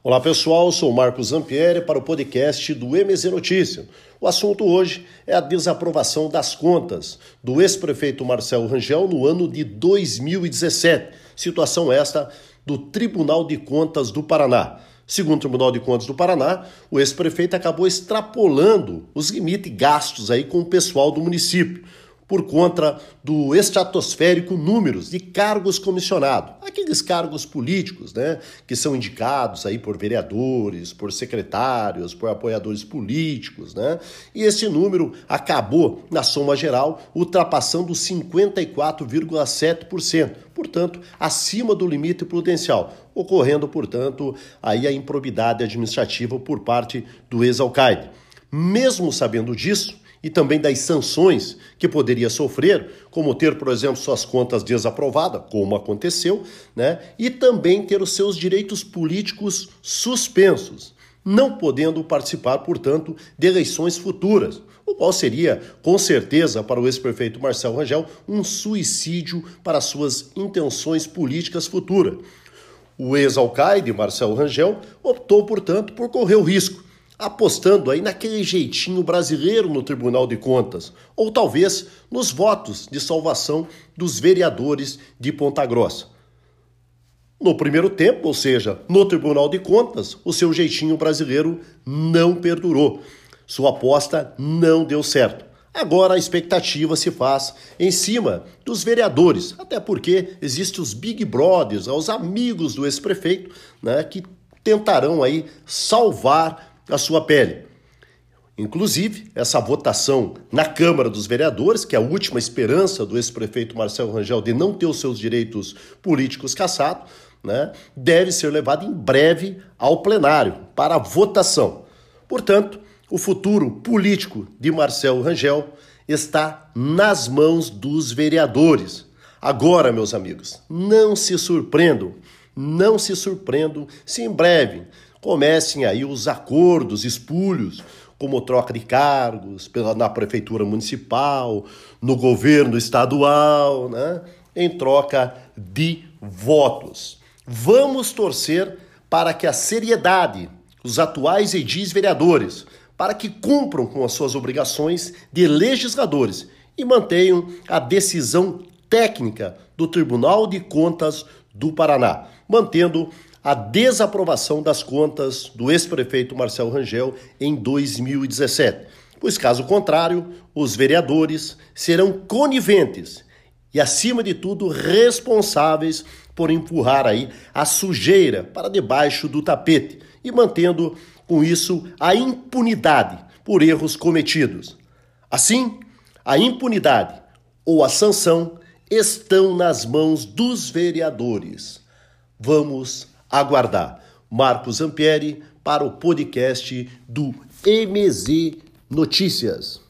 Olá pessoal, sou Marcos Zampieri para o podcast do MZ Notícia. O assunto hoje é a desaprovação das contas do ex-prefeito Marcelo Rangel no ano de 2017. Situação esta do Tribunal de Contas do Paraná. Segundo o Tribunal de Contas do Paraná, o ex-prefeito acabou extrapolando os limites gastos aí com o pessoal do município por conta do estratosférico números de cargos comissionados, aqueles cargos políticos, né, que são indicados aí por vereadores, por secretários, por apoiadores políticos, né? E esse número acabou na soma geral ultrapassando 54,7%, portanto, acima do limite prudencial, ocorrendo, portanto, aí a improbidade administrativa por parte do ex-alcaide. Mesmo sabendo disso, e também das sanções que poderia sofrer, como ter, por exemplo, suas contas desaprovadas, como aconteceu, né? e também ter os seus direitos políticos suspensos, não podendo participar, portanto, de eleições futuras, o qual seria, com certeza, para o ex-prefeito Marcelo Rangel, um suicídio para suas intenções políticas futuras. O ex-alcaide Marcelo Rangel optou, portanto, por correr o risco apostando aí naquele jeitinho brasileiro no Tribunal de Contas, ou talvez nos votos de salvação dos vereadores de Ponta Grossa. No primeiro tempo, ou seja, no Tribunal de Contas, o seu jeitinho brasileiro não perdurou. Sua aposta não deu certo. Agora a expectativa se faz em cima dos vereadores, até porque existem os Big Brothers, os amigos do ex-prefeito, né, que tentarão aí salvar a sua pele. Inclusive, essa votação na Câmara dos Vereadores, que é a última esperança do ex-prefeito Marcelo Rangel de não ter os seus direitos políticos cassados, né, deve ser levada em breve ao plenário para votação. Portanto, o futuro político de Marcelo Rangel está nas mãos dos vereadores. Agora, meus amigos, não se surpreendam, não se surpreendam se em breve comecem aí os acordos espúrios, como troca de cargos na prefeitura municipal, no governo estadual, né? em troca de votos. Vamos torcer para que a seriedade, os atuais edis vereadores, para que cumpram com as suas obrigações de legisladores e mantenham a decisão técnica do Tribunal de Contas do Paraná, mantendo a desaprovação das contas do ex-prefeito Marcelo Rangel em 2017, pois, caso contrário, os vereadores serão coniventes e, acima de tudo, responsáveis por empurrar aí a sujeira para debaixo do tapete e mantendo com isso a impunidade por erros cometidos. Assim, a impunidade ou a sanção estão nas mãos dos vereadores. Vamos aguardar. Marcos Zampieri para o podcast do MZ Notícias.